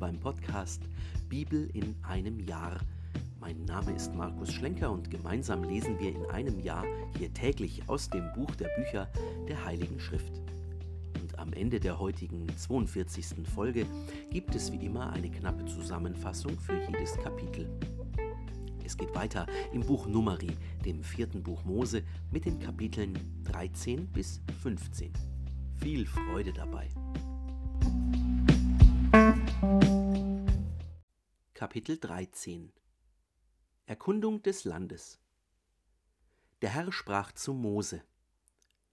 beim Podcast Bibel in einem Jahr. Mein Name ist Markus Schlenker und gemeinsam lesen wir in einem Jahr hier täglich aus dem Buch der Bücher der Heiligen Schrift. Und am Ende der heutigen 42. Folge gibt es wie immer eine knappe Zusammenfassung für jedes Kapitel. Es geht weiter im Buch Numeri, dem vierten Buch Mose, mit den Kapiteln 13 bis 15. Viel Freude dabei. Kapitel 13 Erkundung des Landes Der Herr sprach zu Mose: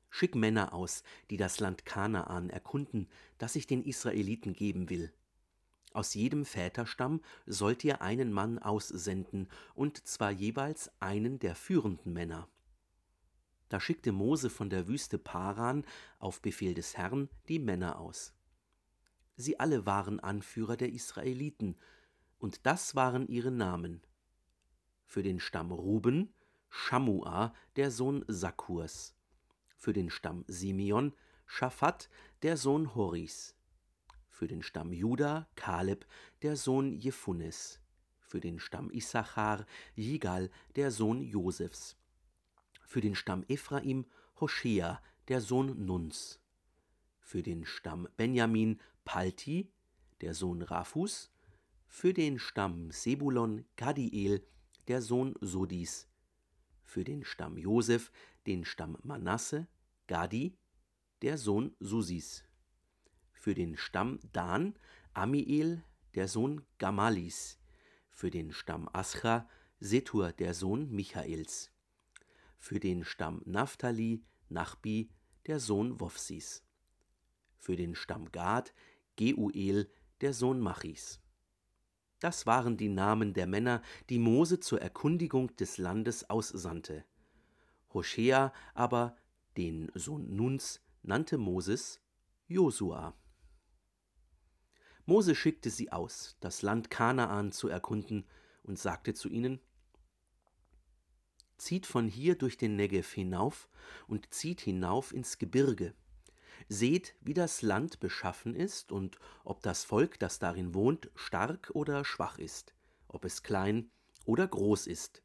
Schick Männer aus, die das Land Kanaan erkunden, das ich den Israeliten geben will. Aus jedem Väterstamm sollt ihr einen Mann aussenden, und zwar jeweils einen der führenden Männer. Da schickte Mose von der Wüste Paran auf Befehl des Herrn die Männer aus. Sie alle waren Anführer der Israeliten, und das waren ihre Namen. Für den Stamm Ruben Schamua, der Sohn Sakkurs. Für den Stamm Simeon Schaphat, der Sohn Horis. Für den Stamm Juda Kaleb, der Sohn Jephunes. Für den Stamm Issachar Jigal, der Sohn Josefs. Für den Stamm Ephraim Hoshea, der Sohn Nuns. Für den Stamm Benjamin Palti, der Sohn Raphus für den Stamm Sebulon Gadiel, der Sohn Sodis, für den Stamm Josef, den Stamm Manasse, Gadi, der Sohn Susis, für den Stamm Dan, Amiel, der Sohn Gamalis, für den Stamm Ascha, Setur, der Sohn Michaels, für den Stamm Naphtali, Nachbi, der Sohn Wofsis, für den Stamm Gad, Geuel, der Sohn Machis das waren die Namen der Männer, die Mose zur Erkundigung des Landes aussandte. Hoshea aber, den Sohn Nuns, nannte Moses Josua. Mose schickte sie aus, das Land Kanaan zu erkunden, und sagte zu ihnen: Zieht von hier durch den Negev hinauf und zieht hinauf ins Gebirge Seht, wie das Land beschaffen ist und ob das Volk, das darin wohnt, stark oder schwach ist, ob es klein oder groß ist.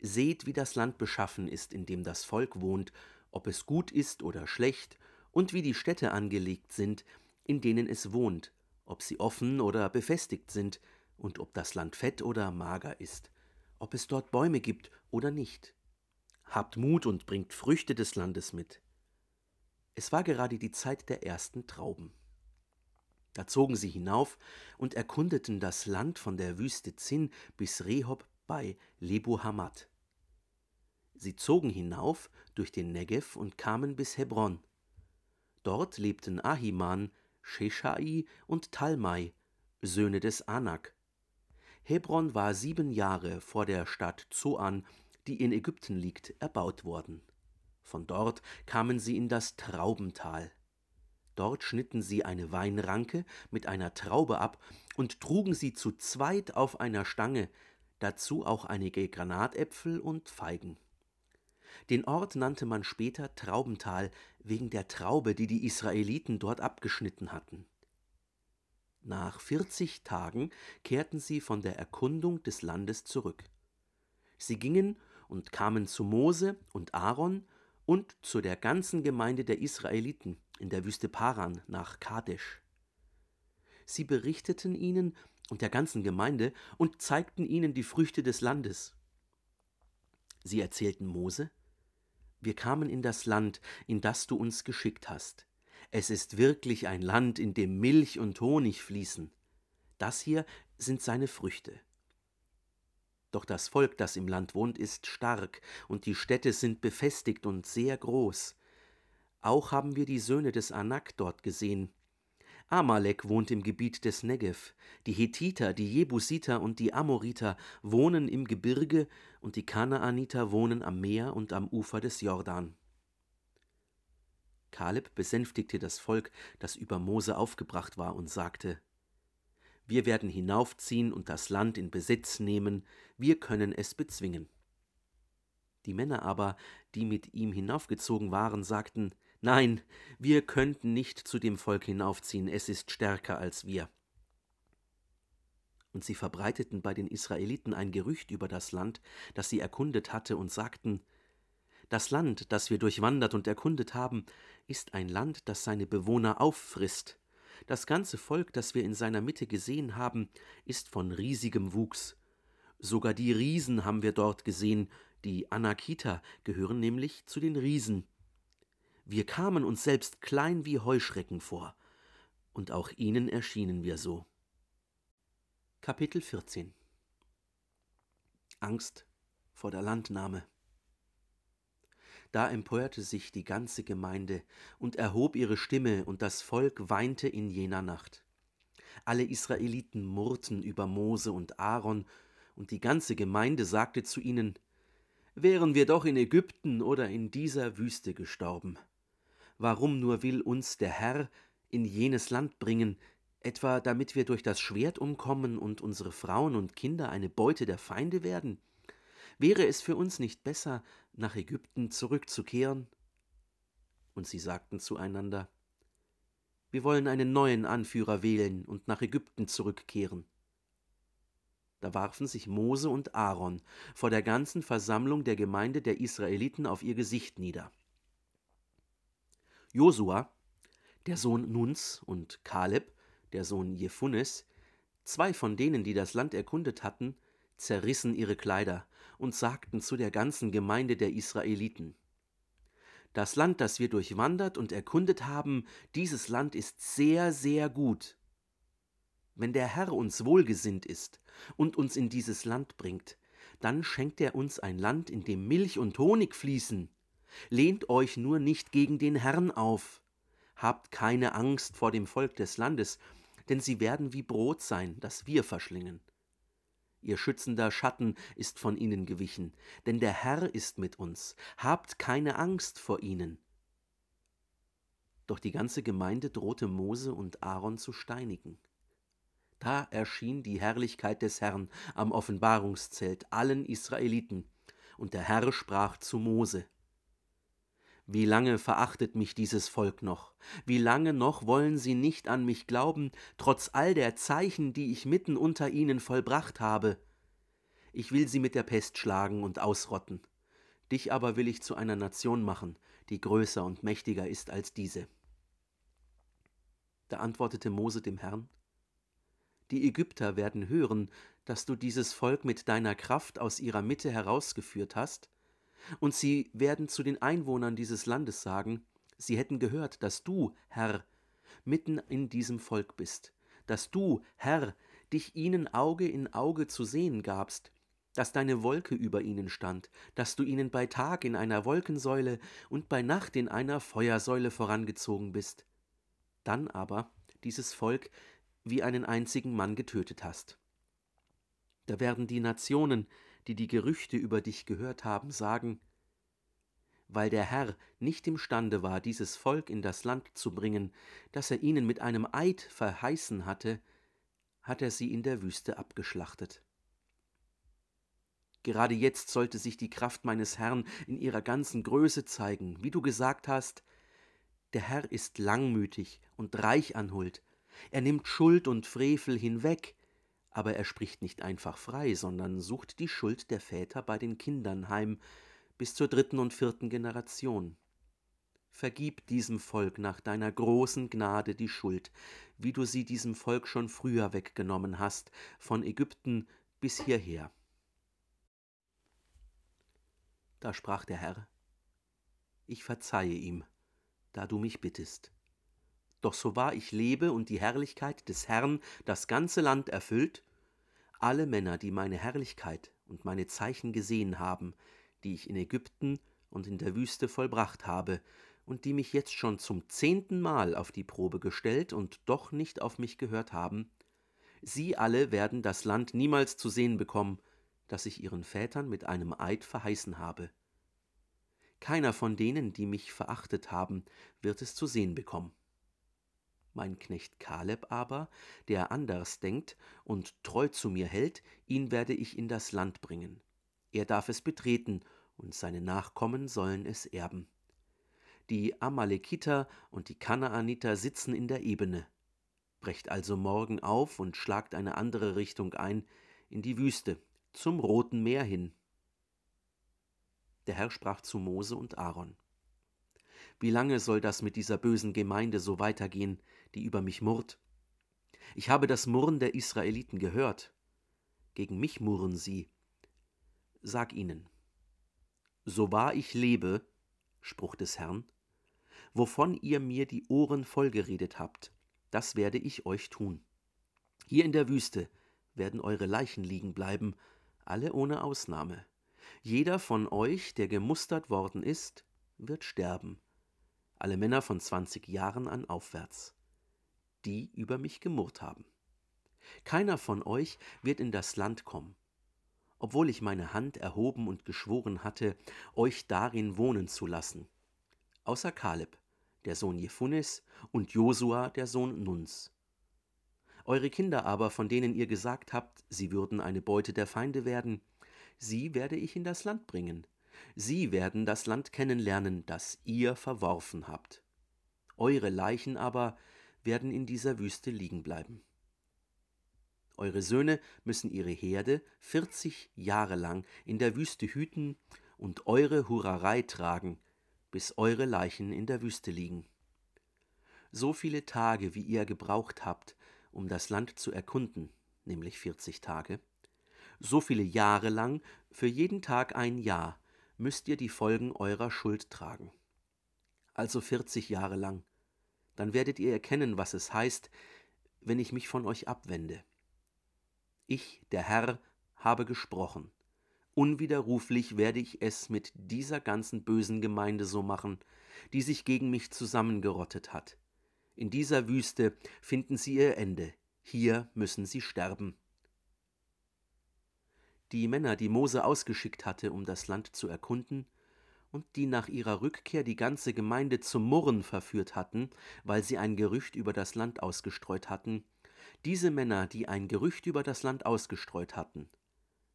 Seht, wie das Land beschaffen ist, in dem das Volk wohnt, ob es gut ist oder schlecht, und wie die Städte angelegt sind, in denen es wohnt, ob sie offen oder befestigt sind, und ob das Land fett oder mager ist, ob es dort Bäume gibt oder nicht. Habt Mut und bringt Früchte des Landes mit. Es war gerade die Zeit der ersten Trauben. Da zogen sie hinauf und erkundeten das Land von der Wüste Zin bis Rehob bei Lebu Hamad. Sie zogen hinauf durch den Negev und kamen bis Hebron. Dort lebten Ahiman, Sheshai und Talmai, Söhne des Anak. Hebron war sieben Jahre vor der Stadt Zoan, die in Ägypten liegt, erbaut worden. Von dort kamen sie in das Traubental. Dort schnitten sie eine Weinranke mit einer Traube ab und trugen sie zu zweit auf einer Stange, dazu auch einige Granatäpfel und Feigen. Den Ort nannte man später Traubental wegen der Traube, die die Israeliten dort abgeschnitten hatten. Nach vierzig Tagen kehrten sie von der Erkundung des Landes zurück. Sie gingen und kamen zu Mose und Aaron und zu der ganzen Gemeinde der Israeliten in der Wüste Paran nach Kadesh. Sie berichteten ihnen und der ganzen Gemeinde und zeigten ihnen die Früchte des Landes. Sie erzählten Mose, wir kamen in das Land, in das du uns geschickt hast. Es ist wirklich ein Land, in dem Milch und Honig fließen. Das hier sind seine Früchte. Doch das Volk, das im Land wohnt, ist stark, und die Städte sind befestigt und sehr groß. Auch haben wir die Söhne des Anak dort gesehen. Amalek wohnt im Gebiet des Negev, die Hethiter, die Jebusiter und die Amoriter wohnen im Gebirge, und die Kanaaniter wohnen am Meer und am Ufer des Jordan. Kaleb besänftigte das Volk, das über Mose aufgebracht war, und sagte wir werden hinaufziehen und das Land in Besitz nehmen, wir können es bezwingen. Die Männer aber, die mit ihm hinaufgezogen waren, sagten, Nein, wir könnten nicht zu dem Volk hinaufziehen, es ist stärker als wir. Und sie verbreiteten bei den Israeliten ein Gerücht über das Land, das sie erkundet hatte, und sagten, Das Land, das wir durchwandert und erkundet haben, ist ein Land, das seine Bewohner auffrisst. Das ganze Volk, das wir in seiner Mitte gesehen haben, ist von riesigem Wuchs. Sogar die Riesen haben wir dort gesehen, die Anakita gehören nämlich zu den Riesen. Wir kamen uns selbst klein wie Heuschrecken vor, und auch ihnen erschienen wir so. Kapitel 14 Angst vor der Landnahme Da empörte sich die ganze Gemeinde und erhob ihre Stimme, und das Volk weinte in jener Nacht. Alle Israeliten murrten über Mose und Aaron, und die ganze Gemeinde sagte zu ihnen, Wären wir doch in Ägypten oder in dieser Wüste gestorben. Warum nur will uns der Herr in jenes Land bringen, etwa damit wir durch das Schwert umkommen und unsere Frauen und Kinder eine Beute der Feinde werden? Wäre es für uns nicht besser, nach Ägypten zurückzukehren? Und sie sagten zueinander, wir wollen einen neuen Anführer wählen und nach Ägypten zurückkehren. Da warfen sich Mose und Aaron vor der ganzen Versammlung der Gemeinde der Israeliten auf ihr Gesicht nieder. Josua, der Sohn Nuns, und Kaleb, der Sohn Jephunes, zwei von denen, die das Land erkundet hatten, zerrissen ihre Kleider und sagten zu der ganzen Gemeinde der Israeliten, Das Land, das wir durchwandert und erkundet haben, dieses Land ist sehr, sehr gut. Wenn der Herr uns wohlgesinnt ist und uns in dieses Land bringt, dann schenkt er uns ein Land, in dem Milch und Honig fließen. Lehnt euch nur nicht gegen den Herrn auf. Habt keine Angst vor dem Volk des Landes, denn sie werden wie Brot sein, das wir verschlingen. Ihr schützender Schatten ist von ihnen gewichen, denn der Herr ist mit uns. Habt keine Angst vor ihnen. Doch die ganze Gemeinde drohte Mose und Aaron zu steinigen. Da erschien die Herrlichkeit des Herrn am Offenbarungszelt allen Israeliten, und der Herr sprach zu Mose wie lange verachtet mich dieses Volk noch? Wie lange noch wollen sie nicht an mich glauben, trotz all der Zeichen, die ich mitten unter ihnen vollbracht habe? Ich will sie mit der Pest schlagen und ausrotten. Dich aber will ich zu einer Nation machen, die größer und mächtiger ist als diese. Da antwortete Mose dem Herrn, Die Ägypter werden hören, dass du dieses Volk mit deiner Kraft aus ihrer Mitte herausgeführt hast, und sie werden zu den Einwohnern dieses Landes sagen, sie hätten gehört, dass du, Herr, mitten in diesem Volk bist, dass du, Herr, dich ihnen Auge in Auge zu sehen gabst, dass deine Wolke über ihnen stand, dass du ihnen bei Tag in einer Wolkensäule und bei Nacht in einer Feuersäule vorangezogen bist, dann aber dieses Volk wie einen einzigen Mann getötet hast. Da werden die Nationen, die die Gerüchte über dich gehört haben, sagen, weil der Herr nicht imstande war, dieses Volk in das Land zu bringen, das er ihnen mit einem Eid verheißen hatte, hat er sie in der Wüste abgeschlachtet. Gerade jetzt sollte sich die Kraft meines Herrn in ihrer ganzen Größe zeigen, wie du gesagt hast, der Herr ist langmütig und reich an Huld, er nimmt Schuld und Frevel hinweg, aber er spricht nicht einfach frei, sondern sucht die Schuld der Väter bei den Kindern heim bis zur dritten und vierten Generation. Vergib diesem Volk nach deiner großen Gnade die Schuld, wie du sie diesem Volk schon früher weggenommen hast, von Ägypten bis hierher. Da sprach der Herr, ich verzeihe ihm, da du mich bittest. Doch so wahr ich lebe und die Herrlichkeit des Herrn das ganze Land erfüllt, alle Männer, die meine Herrlichkeit und meine Zeichen gesehen haben, die ich in Ägypten und in der Wüste vollbracht habe, und die mich jetzt schon zum zehnten Mal auf die Probe gestellt und doch nicht auf mich gehört haben, sie alle werden das Land niemals zu sehen bekommen, das ich ihren Vätern mit einem Eid verheißen habe. Keiner von denen, die mich verachtet haben, wird es zu sehen bekommen. Mein Knecht Kaleb aber, der anders denkt und treu zu mir hält, ihn werde ich in das Land bringen. Er darf es betreten, und seine Nachkommen sollen es erben. Die Amalekiter und die Kanaaniter sitzen in der Ebene. brecht also morgen auf und schlagt eine andere Richtung ein, in die Wüste, zum Roten Meer hin. Der Herr sprach zu Mose und Aaron. Wie lange soll das mit dieser bösen Gemeinde so weitergehen, die über mich murrt? Ich habe das Murren der Israeliten gehört. Gegen mich murren sie. Sag ihnen, so wahr ich lebe, Spruch des Herrn, wovon ihr mir die Ohren vollgeredet habt, das werde ich euch tun. Hier in der Wüste werden eure Leichen liegen bleiben, alle ohne Ausnahme. Jeder von euch, der gemustert worden ist, wird sterben. Alle Männer von zwanzig Jahren an aufwärts, die über mich gemurrt haben. Keiner von euch wird in das Land kommen, obwohl ich meine Hand erhoben und geschworen hatte, euch darin wohnen zu lassen, außer Kaleb, der Sohn Jephunes, und Josua, der Sohn Nuns. Eure Kinder aber, von denen ihr gesagt habt, sie würden eine Beute der Feinde werden, sie werde ich in das Land bringen. Sie werden das Land kennenlernen, das ihr verworfen habt. Eure Leichen aber werden in dieser Wüste liegen bleiben. Eure Söhne müssen ihre Herde vierzig Jahre lang in der Wüste hüten und eure Hurerei tragen, bis eure Leichen in der Wüste liegen. So viele Tage, wie ihr gebraucht habt, um das Land zu erkunden, nämlich vierzig Tage, so viele Jahre lang, für jeden Tag ein Jahr, müsst ihr die Folgen eurer Schuld tragen. Also vierzig Jahre lang. Dann werdet ihr erkennen, was es heißt, wenn ich mich von euch abwende. Ich, der Herr, habe gesprochen. Unwiderruflich werde ich es mit dieser ganzen bösen Gemeinde so machen, die sich gegen mich zusammengerottet hat. In dieser Wüste finden sie ihr Ende, hier müssen sie sterben. Die Männer, die Mose ausgeschickt hatte, um das Land zu erkunden, und die nach ihrer Rückkehr die ganze Gemeinde zum Murren verführt hatten, weil sie ein Gerücht über das Land ausgestreut hatten, diese Männer, die ein Gerücht über das Land ausgestreut hatten,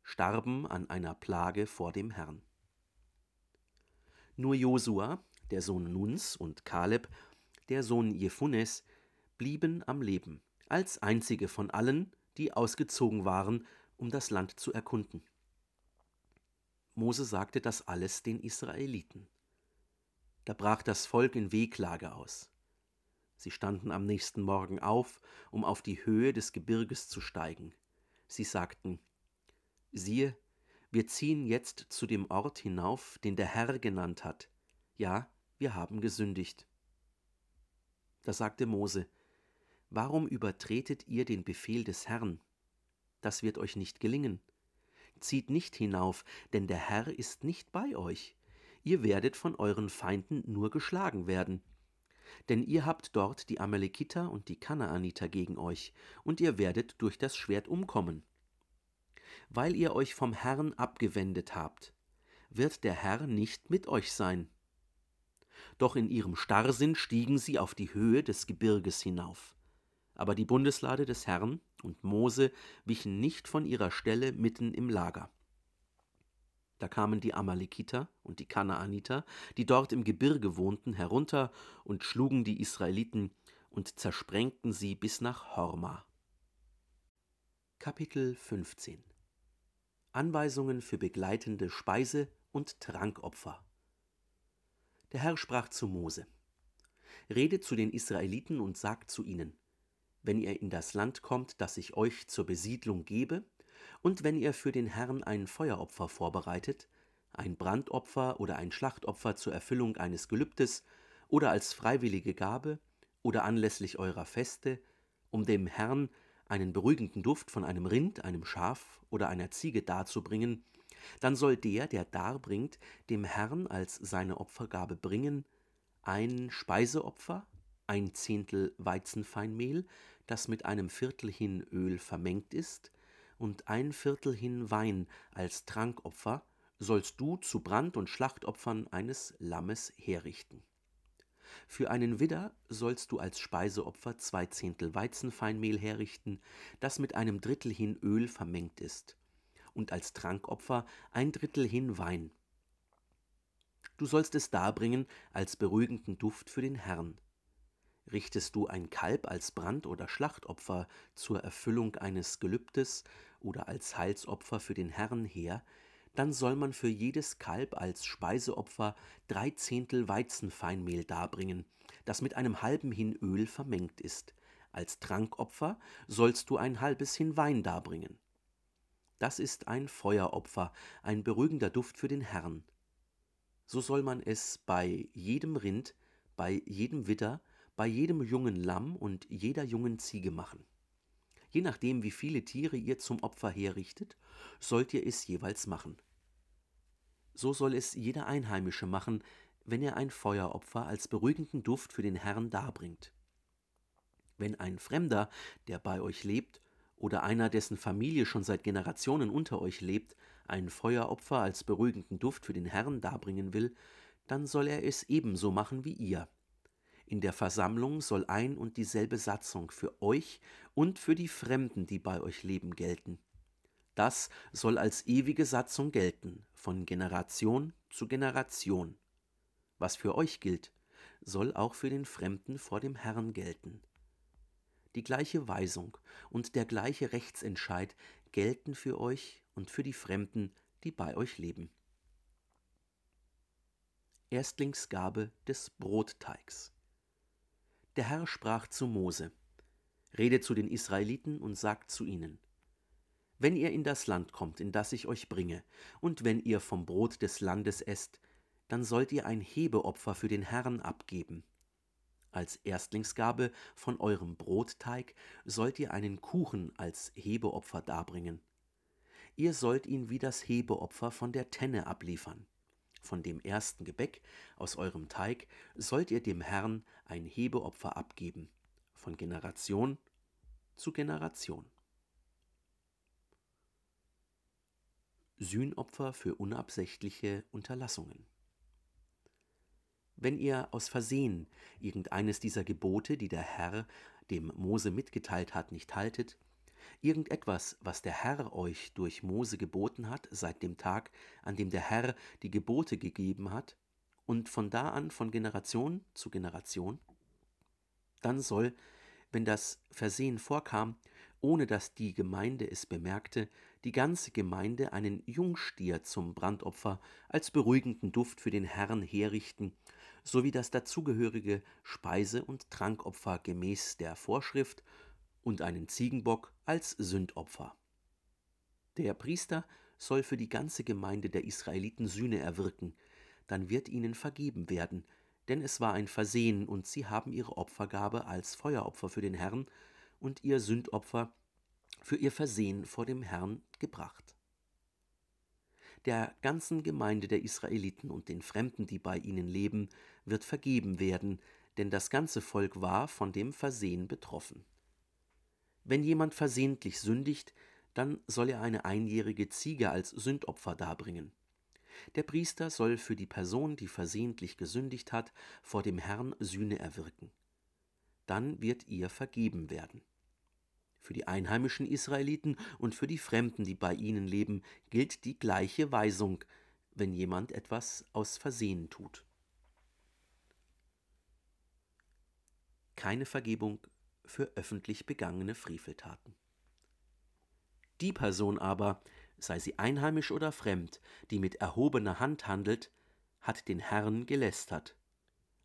starben an einer Plage vor dem Herrn. Nur Josua, der Sohn Nuns, und Kaleb, der Sohn Jephunes, blieben am Leben, als einzige von allen, die ausgezogen waren, um das Land zu erkunden. Mose sagte das alles den Israeliten. Da brach das Volk in Wehklage aus. Sie standen am nächsten Morgen auf, um auf die Höhe des Gebirges zu steigen. Sie sagten, siehe, wir ziehen jetzt zu dem Ort hinauf, den der Herr genannt hat. Ja, wir haben gesündigt. Da sagte Mose, Warum übertretet ihr den Befehl des Herrn? Das wird euch nicht gelingen. Zieht nicht hinauf, denn der Herr ist nicht bei euch. Ihr werdet von euren Feinden nur geschlagen werden. Denn ihr habt dort die Amalekiter und die Kanaaniter gegen euch, und ihr werdet durch das Schwert umkommen weil ihr euch vom Herrn abgewendet habt, wird der Herr nicht mit euch sein. Doch in ihrem Starrsinn stiegen sie auf die Höhe des Gebirges hinauf. Aber die Bundeslade des Herrn und Mose wichen nicht von ihrer Stelle mitten im Lager. Da kamen die Amalekiter und die Kanaaniter, die dort im Gebirge wohnten, herunter und schlugen die Israeliten und zersprengten sie bis nach Horma. Kapitel 15 Anweisungen für begleitende Speise- und Trankopfer. Der Herr sprach zu Mose: Redet zu den Israeliten und sagt zu ihnen: Wenn ihr in das Land kommt, das ich euch zur Besiedlung gebe, und wenn ihr für den Herrn ein Feueropfer vorbereitet, ein Brandopfer oder ein Schlachtopfer zur Erfüllung eines Gelübdes oder als freiwillige Gabe oder anlässlich eurer Feste, um dem Herrn einen beruhigenden Duft von einem Rind, einem Schaf oder einer Ziege darzubringen, dann soll der, der darbringt, dem Herrn als seine Opfergabe bringen ein Speiseopfer, ein Zehntel Weizenfeinmehl, das mit einem Viertel hin Öl vermengt ist, und ein Viertel hin Wein als Trankopfer, sollst du zu Brand- und Schlachtopfern eines Lammes herrichten. Für einen Widder sollst du als Speiseopfer zwei Zehntel Weizenfeinmehl herrichten, das mit einem Drittel hin Öl vermengt ist, und als Trankopfer ein Drittel hin Wein. Du sollst es darbringen als beruhigenden Duft für den Herrn. Richtest du ein Kalb als Brand- oder Schlachtopfer zur Erfüllung eines Gelübdes oder als Heilsopfer für den Herrn her, dann soll man für jedes Kalb als Speiseopfer drei Zehntel Weizenfeinmehl darbringen, das mit einem halben Hin Öl vermengt ist. Als Trankopfer sollst du ein halbes Hin Wein darbringen. Das ist ein Feueropfer, ein beruhigender Duft für den Herrn. So soll man es bei jedem Rind, bei jedem Widder, bei jedem jungen Lamm und jeder jungen Ziege machen. Je nachdem, wie viele Tiere ihr zum Opfer herrichtet, sollt ihr es jeweils machen. So soll es jeder Einheimische machen, wenn er ein Feueropfer als beruhigenden Duft für den Herrn darbringt. Wenn ein Fremder, der bei euch lebt, oder einer, dessen Familie schon seit Generationen unter euch lebt, ein Feueropfer als beruhigenden Duft für den Herrn darbringen will, dann soll er es ebenso machen wie ihr. In der Versammlung soll ein und dieselbe Satzung für euch und für die Fremden, die bei euch leben, gelten. Das soll als ewige Satzung gelten, von Generation zu Generation. Was für euch gilt, soll auch für den Fremden vor dem Herrn gelten. Die gleiche Weisung und der gleiche Rechtsentscheid gelten für euch und für die Fremden, die bei euch leben. Erstlingsgabe des Brotteigs. Der Herr sprach zu Mose: Rede zu den Israeliten und sagt zu ihnen: Wenn ihr in das Land kommt, in das ich euch bringe, und wenn ihr vom Brot des Landes esst, dann sollt ihr ein Hebeopfer für den Herrn abgeben. Als Erstlingsgabe von eurem Brotteig sollt ihr einen Kuchen als Hebeopfer darbringen. Ihr sollt ihn wie das Hebeopfer von der Tenne abliefern. Von dem ersten Gebäck aus eurem Teig sollt ihr dem Herrn ein Hebeopfer abgeben, von Generation zu Generation. Sühnopfer für unabsichtliche Unterlassungen. Wenn ihr aus Versehen irgendeines dieser Gebote, die der Herr dem Mose mitgeteilt hat, nicht haltet, Irgendetwas, was der Herr euch durch Mose geboten hat, seit dem Tag, an dem der Herr die Gebote gegeben hat, und von da an von Generation zu Generation, dann soll, wenn das Versehen vorkam, ohne dass die Gemeinde es bemerkte, die ganze Gemeinde einen Jungstier zum Brandopfer als beruhigenden Duft für den Herrn herrichten, sowie das dazugehörige Speise- und Trankopfer gemäß der Vorschrift und einen Ziegenbock als Sündopfer. Der Priester soll für die ganze Gemeinde der Israeliten Sühne erwirken, dann wird ihnen vergeben werden, denn es war ein Versehen und sie haben ihre Opfergabe als Feueropfer für den Herrn und ihr Sündopfer für ihr Versehen vor dem Herrn gebracht. Der ganzen Gemeinde der Israeliten und den Fremden, die bei ihnen leben, wird vergeben werden, denn das ganze Volk war von dem Versehen betroffen. Wenn jemand versehentlich sündigt, dann soll er eine einjährige Ziege als Sündopfer darbringen. Der Priester soll für die Person, die versehentlich gesündigt hat, vor dem Herrn Sühne erwirken. Dann wird ihr vergeben werden. Für die einheimischen Israeliten und für die Fremden, die bei ihnen leben, gilt die gleiche Weisung, wenn jemand etwas aus Versehen tut. Keine Vergebung für öffentlich begangene Freveltaten. Die Person aber, sei sie einheimisch oder fremd, die mit erhobener Hand handelt, hat den Herrn gelästert.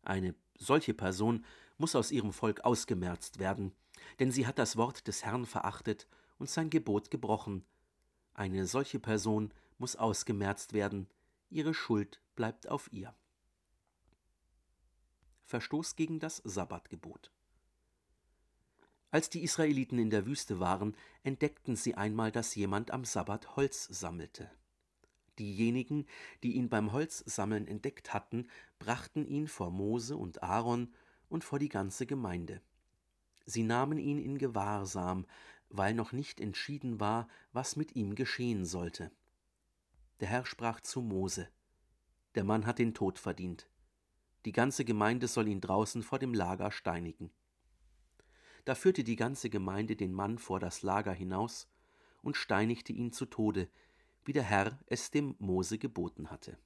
Eine solche Person muss aus ihrem Volk ausgemerzt werden, denn sie hat das Wort des Herrn verachtet und sein Gebot gebrochen. Eine solche Person muss ausgemerzt werden, ihre Schuld bleibt auf ihr. Verstoß gegen das Sabbatgebot. Als die Israeliten in der Wüste waren, entdeckten sie einmal, dass jemand am Sabbat Holz sammelte. Diejenigen, die ihn beim Holzsammeln entdeckt hatten, brachten ihn vor Mose und Aaron und vor die ganze Gemeinde. Sie nahmen ihn in Gewahrsam, weil noch nicht entschieden war, was mit ihm geschehen sollte. Der Herr sprach zu Mose: Der Mann hat den Tod verdient. Die ganze Gemeinde soll ihn draußen vor dem Lager steinigen. Da führte die ganze Gemeinde den Mann vor das Lager hinaus und steinigte ihn zu Tode, wie der Herr es dem Mose geboten hatte.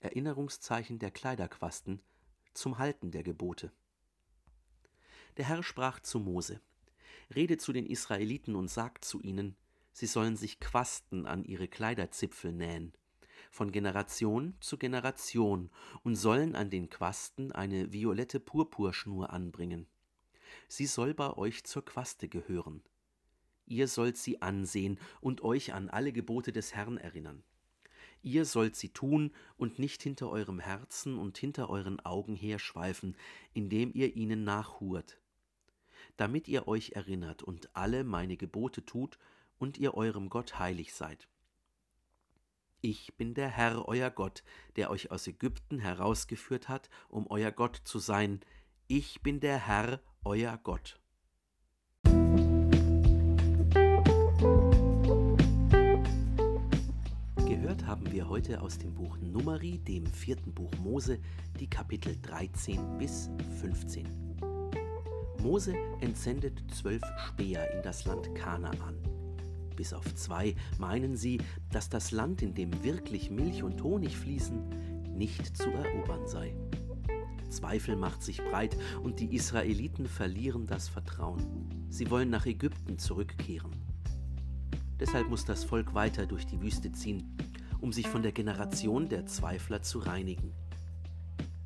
Erinnerungszeichen der Kleiderquasten zum Halten der Gebote. Der Herr sprach zu Mose, Rede zu den Israeliten und sagt zu ihnen, sie sollen sich Quasten an ihre Kleiderzipfel nähen, von Generation zu Generation, und sollen an den Quasten eine violette Purpurschnur anbringen. Sie soll bei euch zur Quaste gehören. Ihr sollt sie ansehen und euch an alle Gebote des Herrn erinnern. Ihr sollt sie tun und nicht hinter eurem Herzen und hinter euren Augen herschweifen, indem ihr ihnen nachhurt, damit ihr euch erinnert und alle meine Gebote tut und ihr eurem Gott heilig seid. Ich bin der Herr, euer Gott, der euch aus Ägypten herausgeführt hat, um euer Gott zu sein. Ich bin der Herr, euer Gott. Gehört haben wir heute aus dem Buch Numeri, dem vierten Buch Mose, die Kapitel 13 bis 15. Mose entsendet zwölf Späher in das Land Kanaan. Bis auf zwei meinen sie, dass das Land, in dem wirklich Milch und Honig fließen, nicht zu erobern sei. Zweifel macht sich breit und die Israeliten verlieren das Vertrauen. Sie wollen nach Ägypten zurückkehren. Deshalb muss das Volk weiter durch die Wüste ziehen, um sich von der Generation der Zweifler zu reinigen.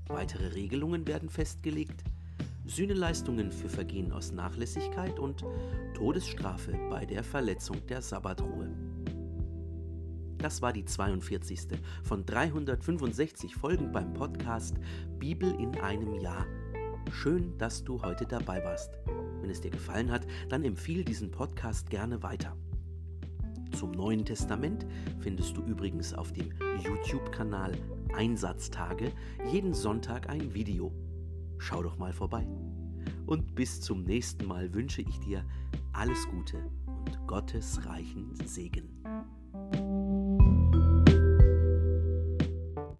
Weitere Regelungen werden festgelegt, Sühneleistungen für Vergehen aus Nachlässigkeit und Todesstrafe bei der Verletzung der Sabbatruhe. Das war die 42. von 365 Folgen beim Podcast Bibel in einem Jahr. Schön, dass du heute dabei warst. Wenn es dir gefallen hat, dann empfiehl diesen Podcast gerne weiter. Zum Neuen Testament findest du übrigens auf dem YouTube-Kanal Einsatztage jeden Sonntag ein Video schau doch mal vorbei. Und bis zum nächsten Mal wünsche ich dir alles Gute und Gottes reichen Segen.